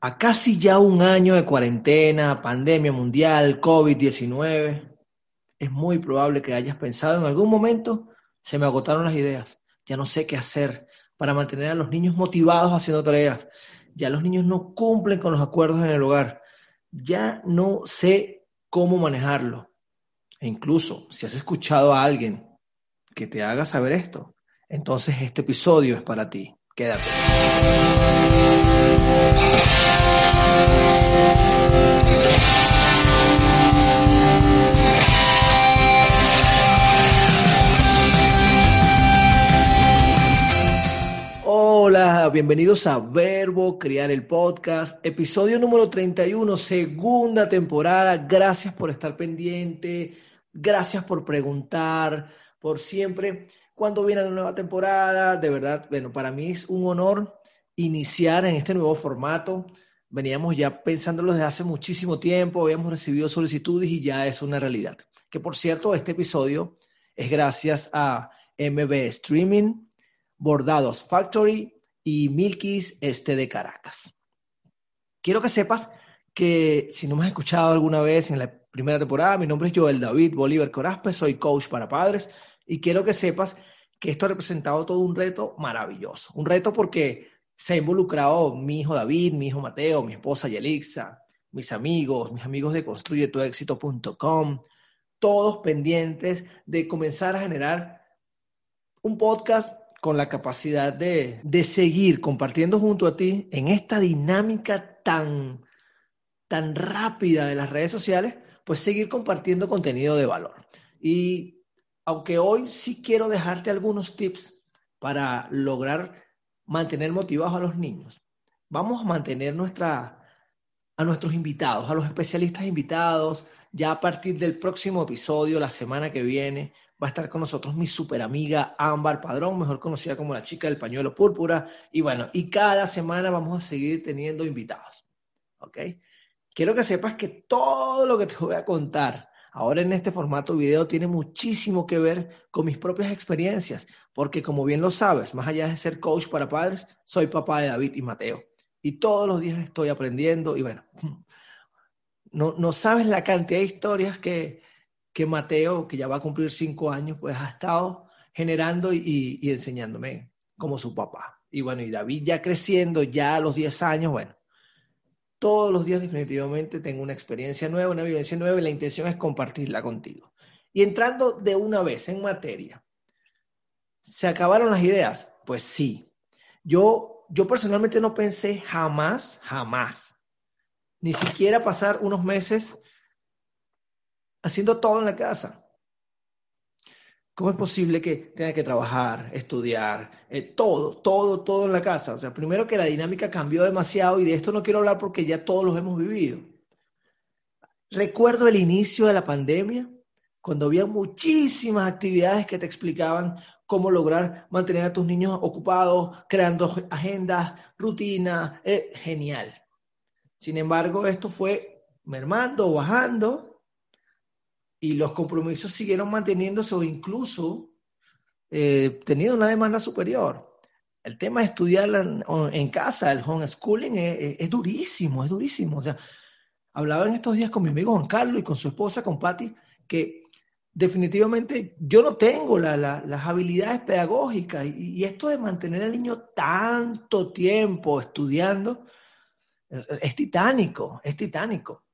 A casi ya un año de cuarentena, pandemia mundial, COVID-19, es muy probable que hayas pensado en algún momento, se me agotaron las ideas, ya no sé qué hacer para mantener a los niños motivados haciendo tareas, ya los niños no cumplen con los acuerdos en el hogar, ya no sé cómo manejarlo. E incluso si has escuchado a alguien que te haga saber esto, entonces este episodio es para ti. Quédate. Hola, bienvenidos a Verbo Crear el Podcast, episodio número 31, segunda temporada. Gracias por estar pendiente, gracias por preguntar, por siempre. Cuando viene la nueva temporada? De verdad, bueno, para mí es un honor iniciar en este nuevo formato. Veníamos ya pensándolo desde hace muchísimo tiempo, habíamos recibido solicitudes y ya es una realidad. Que por cierto, este episodio es gracias a MB Streaming, Bordados Factory y Milkis este de Caracas. Quiero que sepas que si no me has escuchado alguna vez en la primera temporada, mi nombre es Joel David Bolívar Corazpe, soy coach para padres y quiero que sepas que esto ha representado todo un reto maravilloso. Un reto porque se ha involucrado mi hijo David, mi hijo Mateo, mi esposa Yelixa, mis amigos, mis amigos de construyetuexito.com, todos pendientes de comenzar a generar un podcast con la capacidad de, de seguir compartiendo junto a ti en esta dinámica tan, tan rápida de las redes sociales, pues seguir compartiendo contenido de valor. Y aunque hoy sí quiero dejarte algunos tips para lograr mantener motivados a los niños, vamos a mantener nuestra, a nuestros invitados, a los especialistas invitados. Ya a partir del próximo episodio, la semana que viene, va a estar con nosotros mi super amiga Ámbar Padrón, mejor conocida como la chica del pañuelo púrpura. Y bueno, y cada semana vamos a seguir teniendo invitados. ¿Ok? Quiero que sepas que todo lo que te voy a contar ahora en este formato video tiene muchísimo que ver con mis propias experiencias, porque como bien lo sabes, más allá de ser coach para padres, soy papá de David y Mateo. Y todos los días estoy aprendiendo y bueno, no, no sabes la cantidad de historias que, que Mateo, que ya va a cumplir cinco años, pues ha estado generando y, y enseñándome como su papá. Y bueno, y David ya creciendo, ya a los 10 años, bueno, todos los días definitivamente tengo una experiencia nueva, una vivencia nueva y la intención es compartirla contigo. Y entrando de una vez en materia, ¿se acabaron las ideas? Pues sí. Yo, yo personalmente no pensé jamás, jamás, ni siquiera pasar unos meses haciendo todo en la casa. ¿Cómo es posible que tenga que trabajar, estudiar, eh, todo, todo, todo en la casa? O sea, primero que la dinámica cambió demasiado y de esto no quiero hablar porque ya todos los hemos vivido. Recuerdo el inicio de la pandemia, cuando había muchísimas actividades que te explicaban cómo lograr mantener a tus niños ocupados, creando agendas, rutinas, eh, genial. Sin embargo, esto fue mermando, bajando, y los compromisos siguieron manteniéndose o incluso eh, teniendo una demanda superior. El tema de estudiar en, casa, el homeschooling, es, es, durísimo, es durísimo. O sea, hablaba en estos días con mi amigo Juan Carlos y con su esposa, con Patti, que definitivamente yo no tengo las habilidades pedagógicas y, y, esto de mantener al niño tanto tiempo estudiando es titánico, es titánico.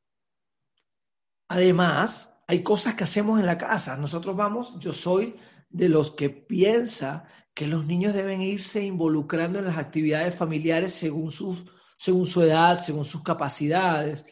Además, hay cosas que hacemos en la casa. Nosotros vamos, yo soy de los que piensa que los niños deben irse involucrando en las actividades familiares según, sus, según su edad, según sus capacidades.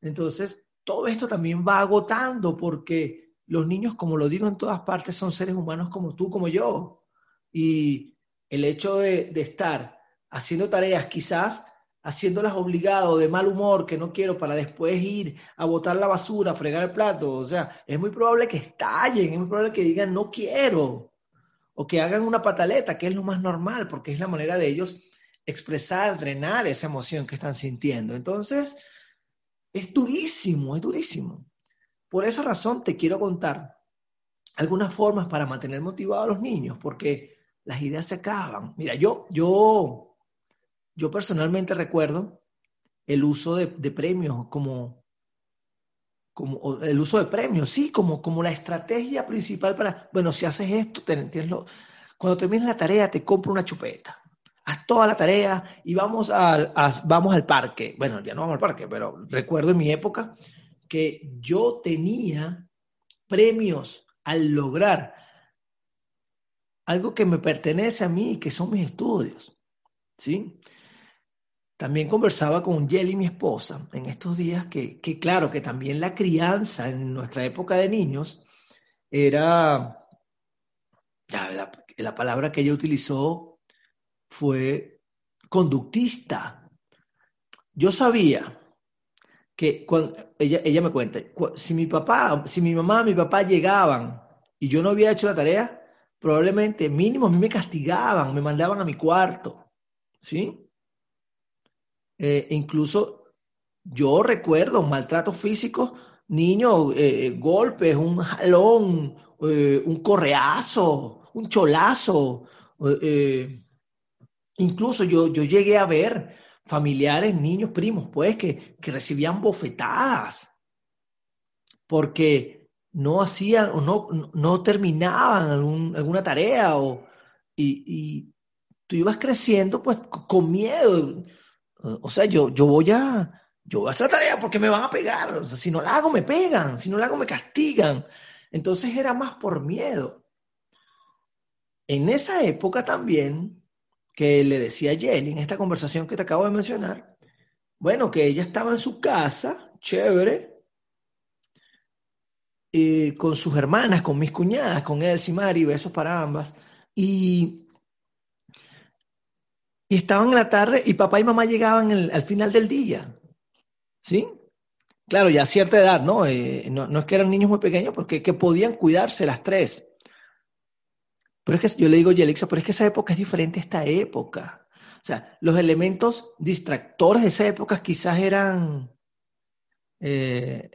Entonces, todo esto también va agotando porque los niños, como lo digo en todas partes, son seres humanos como tú, como yo. Y el hecho de, de estar haciendo tareas quizás haciéndolas obligado, de mal humor, que no quiero, para después ir a botar la basura, a fregar el plato. O sea, es muy probable que estallen, es muy probable que digan no quiero. O que hagan una pataleta, que es lo más normal, porque es la manera de ellos expresar, drenar esa emoción que están sintiendo. Entonces, es durísimo, es durísimo. Por esa razón te quiero contar algunas formas para mantener motivados a los niños, porque las ideas se acaban. Mira, yo, yo yo personalmente recuerdo el uso de, premios como, como el uso de premios, sí, como, como la estrategia principal para, bueno, si haces esto, cuando termines la tarea te compro una chupeta. Haz toda la tarea y vamos, vamos al parque. Bueno, ya no vamos al parque, pero recuerdo en mi época que yo tenía premios al lograr algo que me pertenece a mí, que son mis estudios. ¿Sí? También conversaba con Jelly, mi esposa, en estos días que, claro, que también la crianza en nuestra época de niños era, la, la palabra que ella utilizó fue conductista. Yo sabía que cuando, ella, ella me cuenta, si mi papá, si mi mamá, mi papá llegaban y yo no había hecho la tarea, probablemente mínimo a mí me castigaban, me mandaban a mi cuarto, ¿sí? Eh, incluso yo recuerdo maltratos físicos, niños, eh, golpes, un jalón, eh, un correazo, un cholazo. incluso yo, yo llegué a ver familiares, niños, primos, pues, que, que recibían bofetadas porque no hacían o no, no terminaban alguna tarea o, y, y, tú ibas creciendo pues con miedo. O sea, yo, yo voy a, yo voy a hacer la tarea porque me van a pegar. O sea, si no la hago, me pegan. Si no la hago, me castigan. Entonces era más por miedo. En esa época también, que le decía a Jelly en esta conversación que te acabo de mencionar, bueno, que ella estaba en su casa, chévere, eh, con sus hermanas, con mis cuñadas, con Elsie Mari, besos para ambas, y y estaban en la tarde y papá y mamá llegaban al final del día. ¿Sí? Claro, ya a cierta edad, ¿no? Eh, no, es que eran niños muy pequeños, porque que podían cuidarse las tres. Pero es que yo le digo, Yelixa, pero es que esa época es diferente a esta época. O sea, los elementos distractores de esa época quizás eran eh,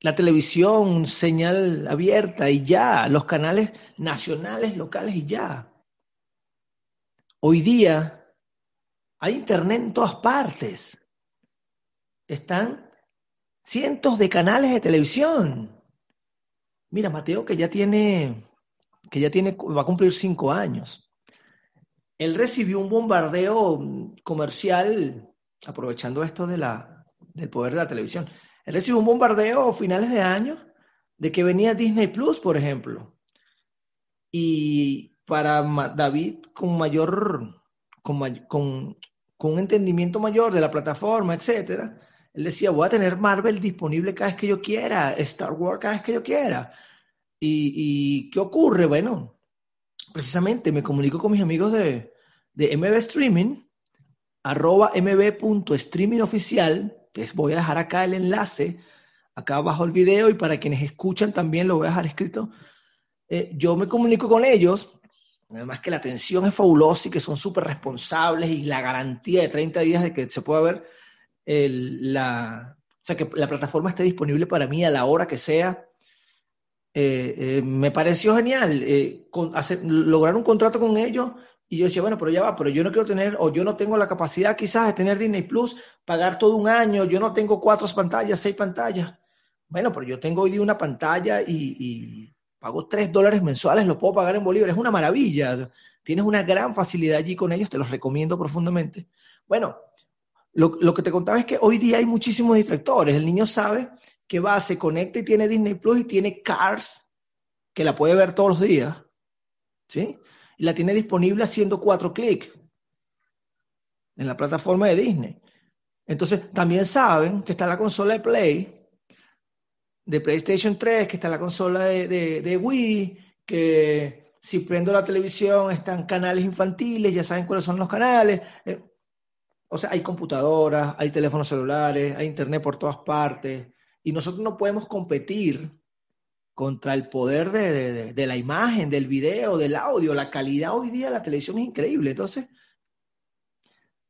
la televisión, señal abierta y ya, los canales nacionales, locales y ya. Hoy día hay internet en todas partes. Están cientos de canales de televisión. Mira, Mateo, que ya tiene, que ya tiene, va a cumplir cinco años. Él recibió un bombardeo comercial, aprovechando esto de la, del poder de la televisión. Él recibió un bombardeo a finales de año de que venía Disney Plus, por ejemplo. Y para David con mayor, con, con, un entendimiento mayor de la plataforma, etcétera, él decía, voy a tener Marvel disponible cada vez que yo quiera, Star Wars cada vez que yo quiera. ¿Y, qué ocurre? Bueno, precisamente me comunico con mis amigos de, de MB Streaming, arroba mb.streamingoficial, les voy a dejar acá el enlace, acá abajo el video, y para quienes escuchan también lo voy a dejar escrito. Eh, yo me comunico con ellos Además que la atención es fabulosa y que son súper responsables y la garantía de 30 días de que se pueda ver la, o sea, que la plataforma esté disponible para mí a la hora que sea. Eh, eh, me pareció genial eh, lograr un contrato con ellos y yo decía, bueno, pero ya va, pero yo no quiero tener, o yo no tengo la capacidad quizás de tener Disney Plus, pagar todo un año, yo no tengo cuatro pantallas, seis pantallas. Bueno, pero yo tengo hoy día una pantalla y pago tres dólares mensuales, lo puedo pagar en bolívares, es una maravilla. Tienes una gran facilidad allí con ellos, te los recomiendo profundamente. Bueno, lo, que te contaba es que hoy día hay muchísimos distractores. El niño sabe que va, se conecta y tiene Disney Plus y tiene Cars, que la puede ver todos los días. ¿Sí? Y la tiene disponible haciendo cuatro clics en la plataforma de Disney. Entonces, también saben que está la consola de Play de PlayStation 3, que está la consola de, Wii, que si prendo la televisión están canales infantiles, ya saben cuáles son los canales. Eh, o sea, hay computadoras, hay teléfonos celulares, hay internet por todas partes, y nosotros no podemos competir contra el poder de, de, la imagen, del video, del audio. La calidad hoy día de la televisión es increíble. Entonces,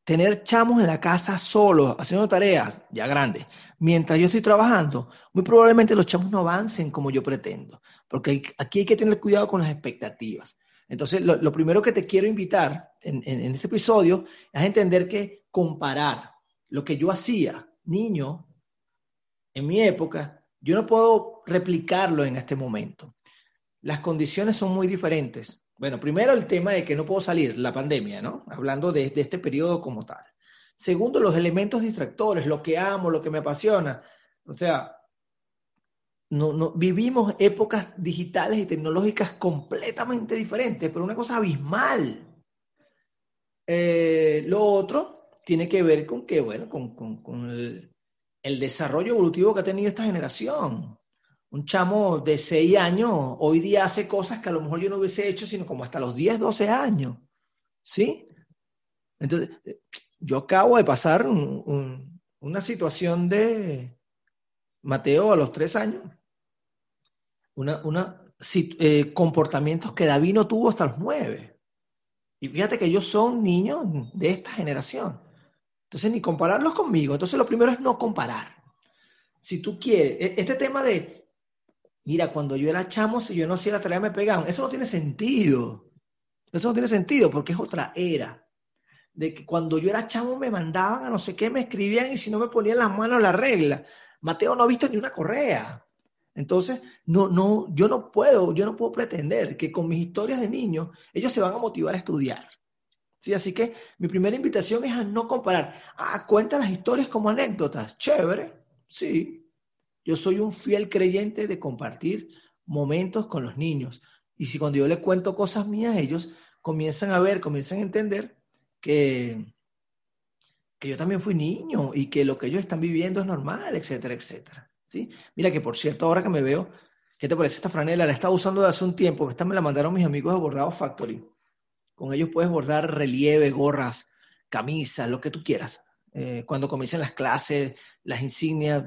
tener chamos en la casa solos, haciendo tareas ya grandes, mientras yo estoy trabajando, muy probablemente los chamos no avancen como yo pretendo, porque aquí hay que tener cuidado con las expectativas. Entonces, lo, primero que te quiero invitar en, este episodio es entender que comparar lo que yo hacía, niño, en mi época, yo no puedo replicarlo en este momento. Las condiciones son muy diferentes. Bueno, primero el tema de que no puedo salir, la pandemia, ¿no? Hablando de, de este periodo como tal. Segundo, los elementos distractores, lo que amo, lo que me apasiona. O sea, no, no, vivimos épocas digitales y tecnológicas completamente diferentes, pero una cosa abismal. Eh, lo otro tiene que ver con que, bueno, con, con, con el, el, desarrollo evolutivo que ha tenido esta generación. Un chamo de 6 años hoy día hace cosas que a lo mejor yo no hubiese hecho, sino como hasta los 10, 12 años. ¿Sí? Entonces, yo acabo de pasar un, un, una situación de Mateo a los 3 años. Una, una eh, comportamientos que David no tuvo hasta los 9. Y fíjate que ellos son niños de esta generación. Entonces, ni compararlos conmigo. Entonces, lo primero es no comparar. Si tú quieres, e, este tema de, mira, cuando yo era chamo, si yo no hacía la tarea me pegaban, eso no tiene sentido. Eso no tiene sentido porque es otra era. De que cuando yo era chamo me mandaban a no sé qué, me escribían y si no me ponían las manos la regla. Mateo no ha visto ni una correa. Entonces, no, no, yo no puedo, yo no puedo pretender que con mis historias de niños ellos se van a motivar a estudiar. ¿Sí? Así que mi primera invitación es a no comparar. Ah, cuenta las historias como anécdotas. Chévere, sí. Yo soy un fiel creyente de compartir momentos con los niños. Y si cuando yo les cuento cosas mías, ellos comienzan a ver, comienzan a entender que, que yo también fui niño y que lo que ellos están viviendo es normal, etcétera, etcétera. ¿sí? Mira que por cierto, ahora que me veo, ¿qué te parece esta franela? La he estado usando desde hace un tiempo, esta me la mandaron mis amigos de Bordado Factory. Con ellos puedes bordar relieve, gorras, camisas, lo que tú quieras. Eh, cuando comiencen las clases, las insignias,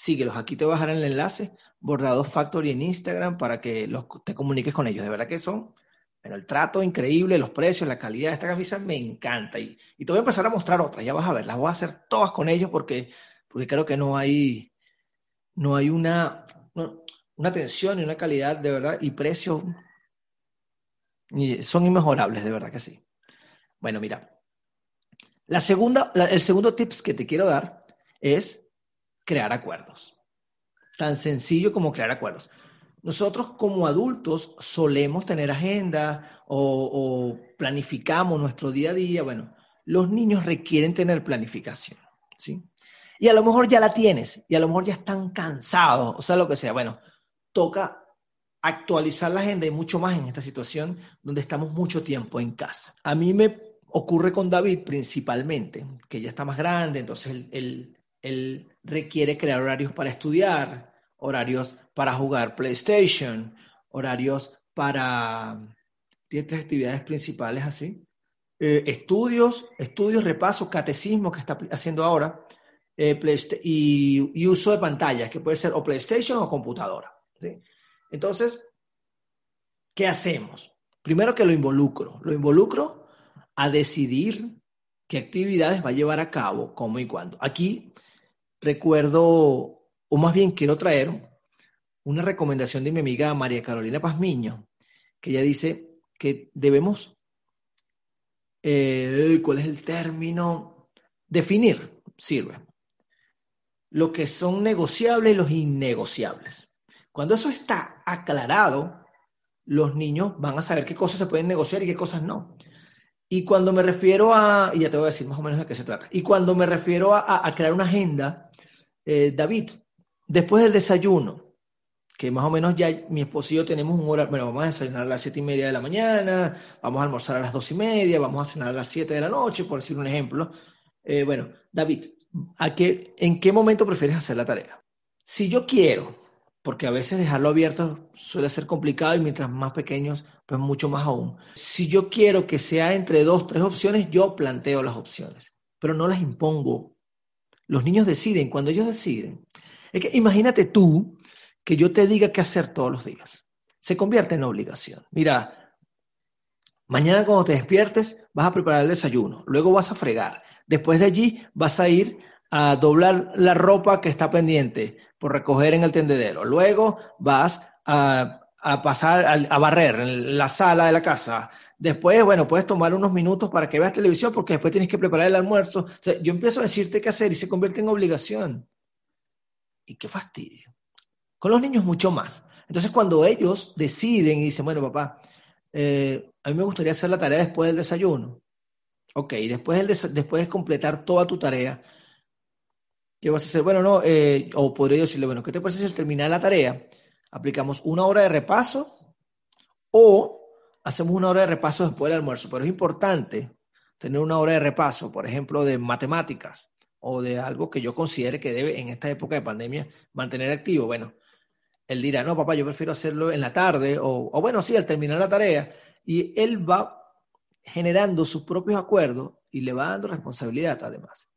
síguelos. Aquí te voy a dejar el enlace, Bordado Factory en Instagram, para que te comuniques con ellos. De verdad que son, pero el trato increíble, los precios, la calidad de esta camisa me encanta. Y, y te voy a empezar a mostrar otras, ya vas a ver, las voy a hacer todas con ellos porque, porque creo que no hay, no hay una, una atención y una calidad de verdad y precios son inmejorables, de verdad que sí. Bueno, mira, la segunda, el segundo tips que te quiero dar es crear acuerdos. Tan sencillo como crear acuerdos. Nosotros como adultos solemos tener agenda o, o, planificamos nuestro día a día. Bueno, los niños requieren tener planificación, ¿sí? Y a lo mejor ya la tienes y a lo mejor ya están cansados, o sea, lo que sea. Bueno, toca actualizar la agenda y mucho más en esta situación donde estamos mucho tiempo en casa. A mí me ocurre con David principalmente, que ya está más grande, entonces él, él, él requiere crear horarios para estudiar, horarios para jugar PlayStation, horarios para... Tres actividades principales así. Eh, estudios, estudios, repasos, catecismo que está haciendo ahora, eh, y, uso de pantallas, que puede ser o PlayStation o computadora. Entonces, ¿qué hacemos? Primero que lo involucro. Lo involucro a decidir qué actividades va a llevar a cabo, cómo y cuándo. Aquí recuerdo, o más bien quiero traer una recomendación de mi amiga María Carolina Pazmiño, que ella dice que debemos, eh, ¿cuál es el término? Definir, sirve lo que son negociables y los innegociables. Cuando eso está aclarado, los niños van a saber qué cosas se pueden negociar y qué cosas no. Y cuando me refiero a, y ya te voy a decir más o menos de qué se trata, y cuando me refiero a, a crear una agenda, eh, David, después del desayuno, que más o menos ya mi esposo y yo tenemos un horario, bueno, vamos a desayunar a las siete y media de la mañana, vamos a almorzar a las dos y media, vamos a cenar a las siete de la noche, por decir un ejemplo. Eh, bueno, David, ¿A qué, ¿En qué momento prefieres hacer la tarea? Si yo quiero, porque a veces dejarlo abierto suele ser complicado y mientras más pequeños, pues mucho más aún. Si yo quiero que sea entre dos, tres opciones, yo planteo las opciones, pero no las impongo. Los niños deciden cuando ellos deciden. Es que imagínate tú que yo te diga qué hacer todos los días. Se convierte en obligación. Mira, Mañana cuando te despiertes vas a preparar el desayuno, luego vas a fregar, después de allí vas a ir a doblar la ropa que está pendiente por recoger en el tendedero, luego vas a, pasar a, barrer en la sala de la casa, Después, bueno, puedes tomar unos minutos para que veas televisión porque después tienes que preparar el almuerzo. yo empiezo a decirte qué hacer y se convierte en obligación. Y qué fastidio. Con los niños mucho más. Entonces, cuando ellos deciden y dicen, bueno, papá, eh, a mí me gustaría hacer la tarea después del desayuno. Ok, después, después de completar toda tu tarea, ¿qué vas a hacer? Bueno, no, eh, o podría decirle, bueno, ¿qué te parece si al terminar la tarea aplicamos una hora de repaso o hacemos una hora de repaso después del almuerzo, pero es importante tener una hora de repaso, por ejemplo, de matemáticas o de algo que yo considere que debe en esta época de pandemia mantener activo. Bueno, él dirá, no, papá, yo prefiero hacerlo en la tarde o, o bueno, sí, al terminar la tarea. Y él va generando sus propios acuerdos y le va dando responsabilidad además.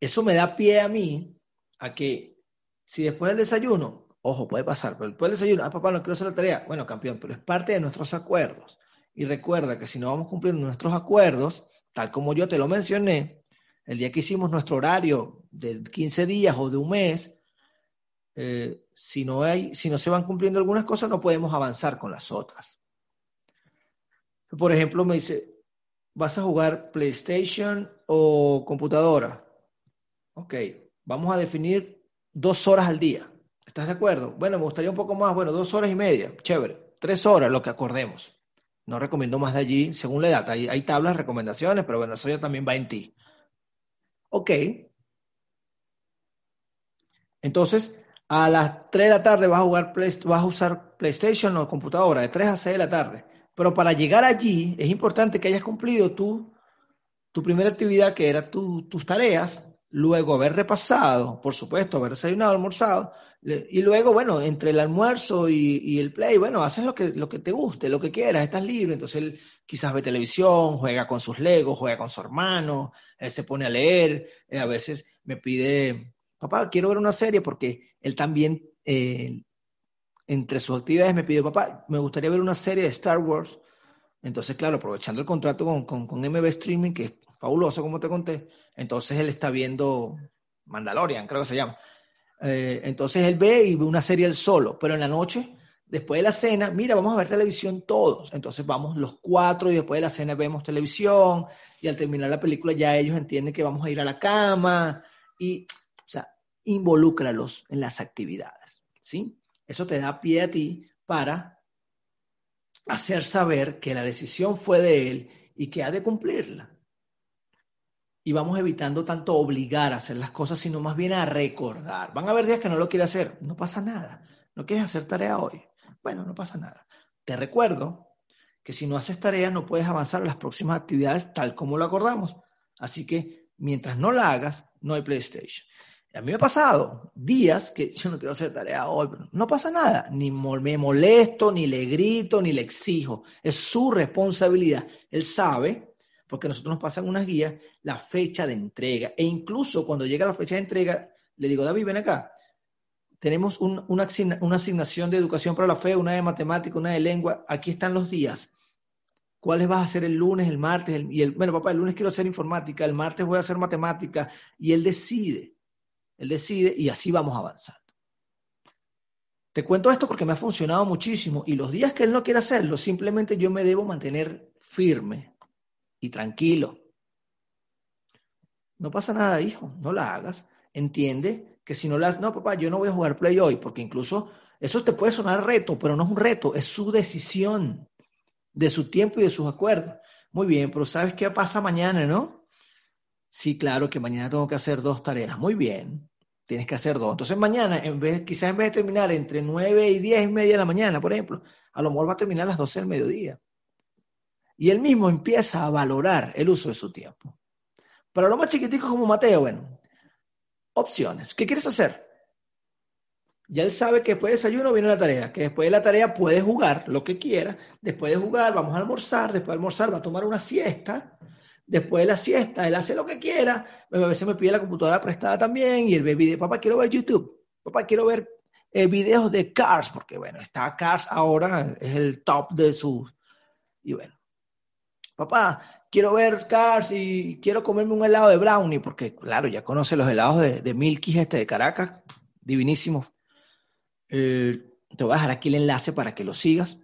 Eso me da pie a mí a que si después del desayuno Ojo, puede pasar, pero después del desayuno, ah, papá, no quiero hacer la tarea. Bueno, campeón, pero es parte de nuestros acuerdos. Y recuerda que si no vamos cumpliendo nuestros acuerdos, tal como yo te lo mencioné, el día que hicimos nuestro horario de 15 días o de un mes, eh, si, no hay, si no se van cumpliendo algunas cosas, no podemos avanzar con las otras. Por ejemplo, me dice, ¿vas a jugar PlayStation o computadora? Ok, vamos a definir dos horas al día. ¿Estás de acuerdo? Bueno, me gustaría un poco más, bueno, dos horas y media, chévere, tres horas, lo que acordemos. No recomiendo más de allí, según la edad. Hay, tablas, recomendaciones, pero bueno, eso ya también va en ti. Ok. Entonces, a las 3 de la tarde vas a, jugar vas a usar PlayStation o computadora, de 3 a 6 de la tarde. Pero para llegar allí es importante que hayas cumplido tu, tu primera actividad, que era tus tareas, luego haber repasado, por supuesto, haber desayunado, almorzado, y luego, bueno, entre el almuerzo y, el play, bueno, haces lo que, lo que te guste, lo que quieras, estás libre, entonces él quizás ve televisión, juega con sus legos, juega con su hermano, él se pone a leer, eh, a veces me pide, papá, quiero ver una serie porque él también, eh, entre sus actividades me pide, papá, me gustaría ver una serie de Star Wars, entonces, claro, aprovechando el contrato con, con, con MB Streaming, que fabuloso, como te conté, entonces él está viendo Mandalorian, creo que se llama. Eh, entonces él ve y ve una serie él solo, pero en la noche, después de la cena, mira, vamos a ver televisión todos. Entonces vamos los cuatro y después de la cena vemos televisión y al terminar la película ya ellos entienden que vamos a ir a la cama y, o sea, involúcralos en las actividades, ¿sí? Eso te da pie a ti para hacer saber que la decisión fue de él y que ha de cumplirla y vamos evitando tanto obligar a hacer las cosas, sino más bien a recordar. Van a haber días que no lo quiere hacer, no pasa nada. ¿No quieres hacer tarea hoy? Bueno, no pasa nada. Te recuerdo que si no haces tarea no puedes avanzar en las próximas actividades tal como lo acordamos. Así que mientras no la hagas, no hay PlayStation. a mí me ha pasado días que yo no quiero hacer tarea hoy, pero no pasa nada. Ni me molesto, ni le grito, ni le exijo. Es su responsabilidad. Él sabe porque nosotros nos pasan unas guías la fecha de entrega. E incluso cuando llega la fecha de entrega, le digo, David, ven acá. Tenemos una, asignación de educación para la fe, una de matemática, una de lengua. Aquí están los días. ¿Cuáles vas a hacer el lunes, el martes? y el, bueno, papá, el lunes quiero hacer informática, el martes voy a hacer matemática. Y él decide. Él decide y así vamos avanzando. Te cuento esto porque me ha funcionado muchísimo y los días que él no quiere hacerlo, simplemente yo me debo mantener firme, y tranquilo. No pasa nada, hijo, no la hagas. Entiende que si no la haces, no, papá, yo no voy a jugar play hoy, porque incluso eso te puede sonar reto, pero no es un reto, es su decisión de su tiempo y de sus acuerdos. Muy bien, pero ¿sabes qué pasa mañana, no? Sí, claro que mañana tengo que hacer dos tareas. Muy bien, tienes que hacer dos. Entonces mañana, en vez, quizás en vez de terminar entre nueve y diez y media de la mañana, por ejemplo, a lo mejor va a terminar a las doce del mediodía y él mismo empieza a valorar el uso de su tiempo. Para lo más chiquitico como Mateo, bueno, opciones. ¿Qué quieres hacer? Ya él sabe que después de desayuno viene la tarea, que después de la tarea puede jugar lo que quiera, después de jugar vamos a almorzar, después de almorzar va a tomar una siesta, después de la siesta él hace lo que quiera, a veces me pide la computadora prestada también y él ve video, papá quiero ver YouTube, papá quiero ver eh, videos de Cars, porque bueno, está Cars ahora, es el top de sus, y bueno, papá, quiero ver Cars y quiero comerme un helado de brownie, porque claro, ya conoce los helados de, de Milky este de Caracas, divinísimo. Eh, te voy a dejar aquí el enlace para que lo sigas.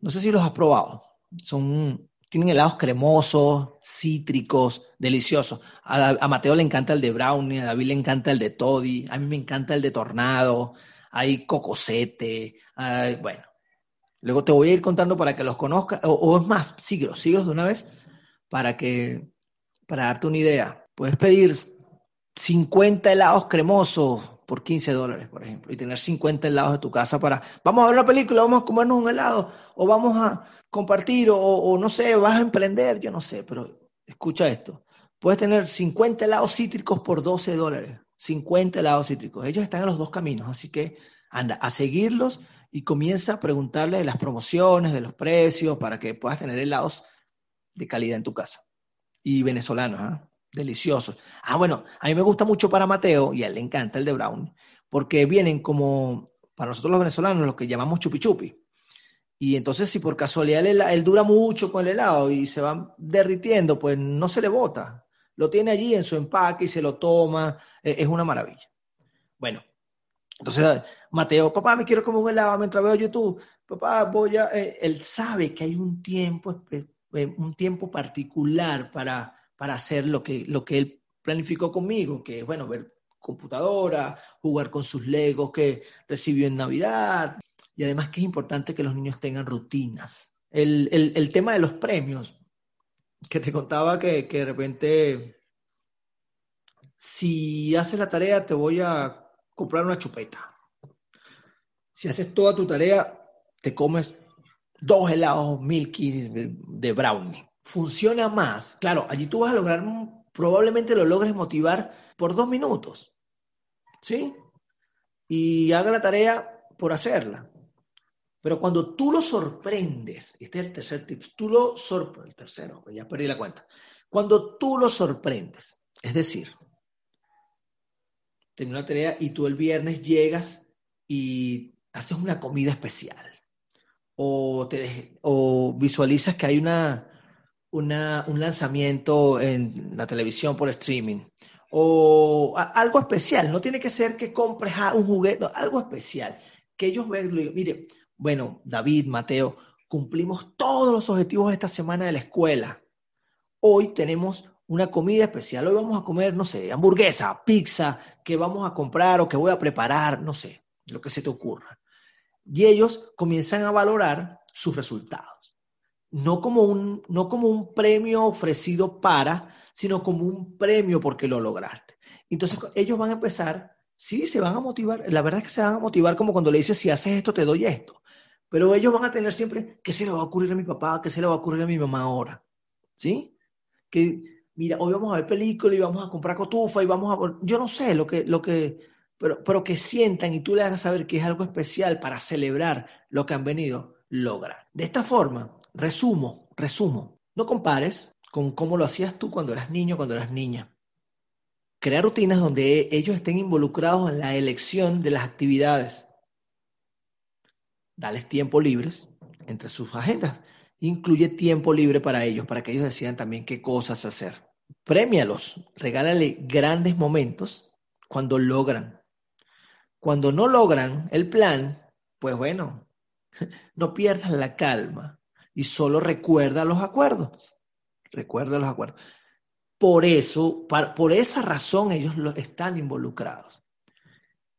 No sé si los has probado. son, tienen helados cremosos, cítricos, deliciosos. A, Mateo le encanta el de brownie, a David le encanta el de toddy, a mí me encanta el de tornado, hay cocosete, bueno. Luego te voy a ir contando para que los conozcas, o, es más, síguelos, síguelos de una vez para que, para darte una idea. Puedes pedir 50 helados cremosos por 15 dólares, por ejemplo, y tener 50 helados de tu casa para, vamos a ver una película, vamos a comernos un helado, o vamos a compartir, o, no sé, vas a emprender, yo no sé, pero escucha esto. Puedes tener 50 helados cítricos por 12 dólares. 50 helados cítricos. Ellos están en los dos caminos, así que anda a seguirlos y comienza a preguntarle de las promociones, de los precios, para que puedas tener helados de calidad en tu casa. Y venezolanos, ¿ah? deliciosos. Ah, bueno, a mí me gusta mucho para Mateo y a él le encanta el de Brown, porque vienen como, para nosotros los venezolanos, lo que llamamos chupi chupi. Y entonces, si por casualidad él, dura mucho con el helado y se va derritiendo, pues no se le bota. Lo tiene allí en su empaque y se lo toma. E, es una maravilla. Bueno, entonces Mateo, papá, me quiero comer un helado mientras veo YouTube. Papá, voy a. Eh, él sabe que hay un tiempo, eh, un tiempo particular para para hacer lo que, lo que él planificó conmigo, que es, bueno, ver computadora, jugar con sus legos que recibió en Navidad, y además que es importante que los niños tengan rutinas. El, el, tema de los premios, que te contaba que, que de repente, si haces la tarea, te voy a comprar una chupeta. Si haces toda tu tarea, te comes dos helados milky de brownie funciona más. Claro, allí tú vas a lograr, probablemente lo logres motivar por dos minutos. ¿Sí? Y haga la tarea por hacerla. Pero cuando tú lo sorprendes, este es el tercer tip, tú lo sorprendes, el tercero, ya perdí la cuenta. Cuando tú lo sorprendes, es decir, tienes una tarea y tú el viernes llegas y haces una comida especial o, visualizas que hay una, un lanzamiento en la televisión por streaming o algo especial. No tiene que ser que compres un juguete, algo especial. Que ellos vean, mire, bueno, David, Mateo, cumplimos todos los objetivos de esta semana de la escuela. Hoy tenemos una comida especial. Hoy vamos a comer, no sé, hamburguesa, pizza, que vamos a comprar o que voy a preparar, no sé, lo que se te ocurra. Y ellos comienzan a valorar sus resultados no como un, no como un premio ofrecido para, sino como un premio porque lo lograste. Entonces ellos van a empezar, sí, se van a motivar, la verdad es que se van a motivar como cuando le dices, si haces esto, te doy esto. Pero ellos van a tener siempre, ¿qué se le va a ocurrir a mi papá? ¿Qué se le va a ocurrir a mi mamá ahora? ¿Sí? Que, mira, hoy vamos a ver película y vamos a comprar cotufa y vamos a... Yo no sé lo que... Lo que pero, pero que sientan y tú le hagas saber que es algo especial para celebrar lo que han venido lograr. De esta forma, Resumo, resumo. No compares con cómo lo hacías tú cuando eras niño, cuando eras niña. Crea rutinas donde ellos estén involucrados en la elección de las actividades. Dales tiempo libres entre sus agendas. Incluye tiempo libre para ellos, para que ellos decidan también qué cosas hacer. Premialos, regálale grandes momentos cuando logran. Cuando no logran el plan, pues bueno, no pierdas la calma y solo recuerda los acuerdos. Recuerda los acuerdos. Por eso, por esa razón ellos están involucrados.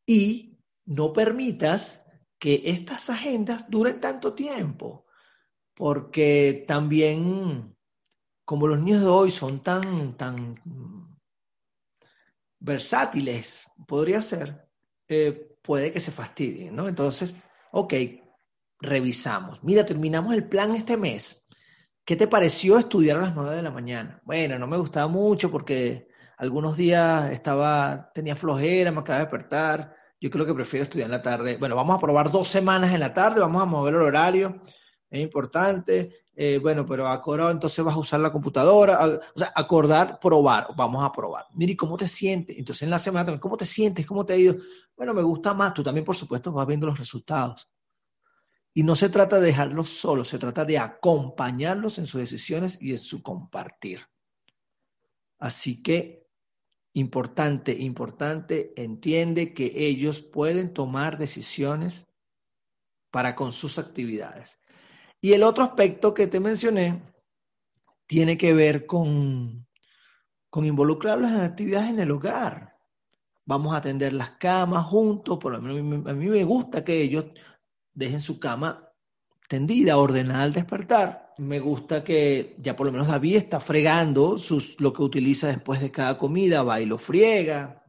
Y no permitas que estas agendas duren tanto tiempo, porque también, como los niños de hoy son tan, tan versátiles, podría ser, eh, puede que se fastidien, ¿no? Entonces, ok, revisamos. Mira, terminamos el plan este mes. ¿Qué te pareció estudiar a las 9 de la mañana? Bueno, no me gustaba mucho porque algunos días estaba, tenía flojera, me acaba de despertar. Yo creo que prefiero estudiar en la tarde. Bueno, vamos a probar dos semanas en la tarde, vamos a mover el horario, es importante. Eh, bueno, pero acordar, entonces vas a usar la computadora, o sea, acordar, probar, vamos a probar. Miri, ¿cómo te sientes? Entonces en la semana también, ¿cómo te sientes? ¿Cómo te ha ido? Bueno, me gusta más, tú también, por supuesto, vas viendo los resultados. Y no se trata de dejarlos solos, se trata de acompañarlos en sus decisiones y en su compartir. Así que, importante, importante, entiende que ellos pueden tomar decisiones para con sus actividades. Y el otro aspecto que te mencioné tiene que ver con, con involucrarlos en actividades en el hogar. Vamos a atender las camas juntos, por lo menos a mí me gusta que ellos dejen su cama tendida, ordenada al despertar. Me gusta que ya por lo menos David está fregando sus, lo que utiliza después de cada comida, va y lo friega.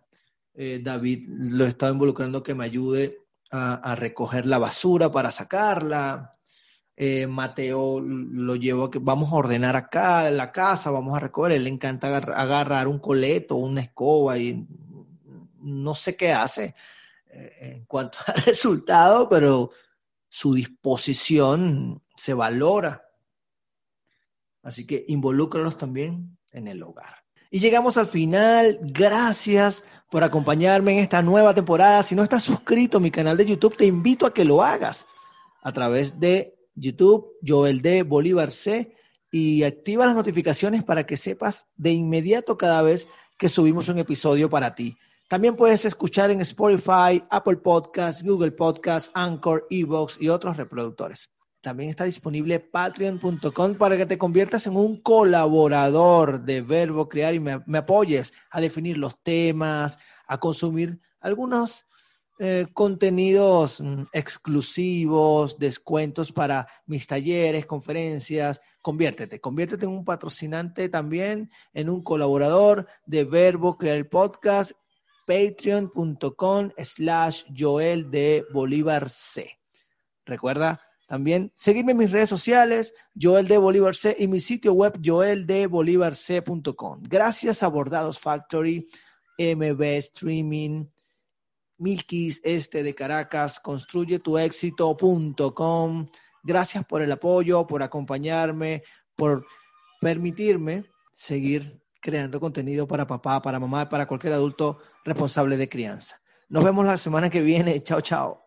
Eh, David lo estado involucrando que me ayude a, recoger la basura para sacarla. Eh, Mateo lo llevo a que vamos a ordenar acá la casa, vamos a recoger. Él le encanta agarrar, un coleto, una escoba y no sé qué hace eh, en cuanto al resultado, pero su disposición se valora. Así que involúcralos también en el hogar. Y llegamos al final. Gracias por acompañarme en esta nueva temporada. Si no estás suscrito a mi canal de YouTube, te invito a que lo hagas a través de YouTube, Joel D. Bolívar C, y activa las notificaciones para que sepas de inmediato cada vez que subimos un episodio para ti. También puedes escuchar en Spotify, Apple Podcasts, Google Podcasts, Anchor, Evox y otros reproductores. También está disponible patreon.com para que te conviertas en un colaborador de Verbo Crear y me, apoyes a definir los temas, a consumir algunos eh, contenidos mm, exclusivos, descuentos para mis talleres, conferencias. Conviértete, conviértete en un patrocinante también, en un colaborador de Verbo Crear el Podcast, patreon.com slash Joel de Bolívar C. Recuerda también seguirme en mis redes sociales, Joel de Bolívar C, y mi sitio web, joeldebolivarc.com. Gracias a Bordados Factory, MB Streaming, Milkis Este de Caracas, construyetuexito.com. Gracias por el apoyo, por acompañarme, por permitirme seguir creando contenido para papá, para mamá, para cualquier adulto responsable de crianza. Nos vemos la semana que viene. Chao, chao.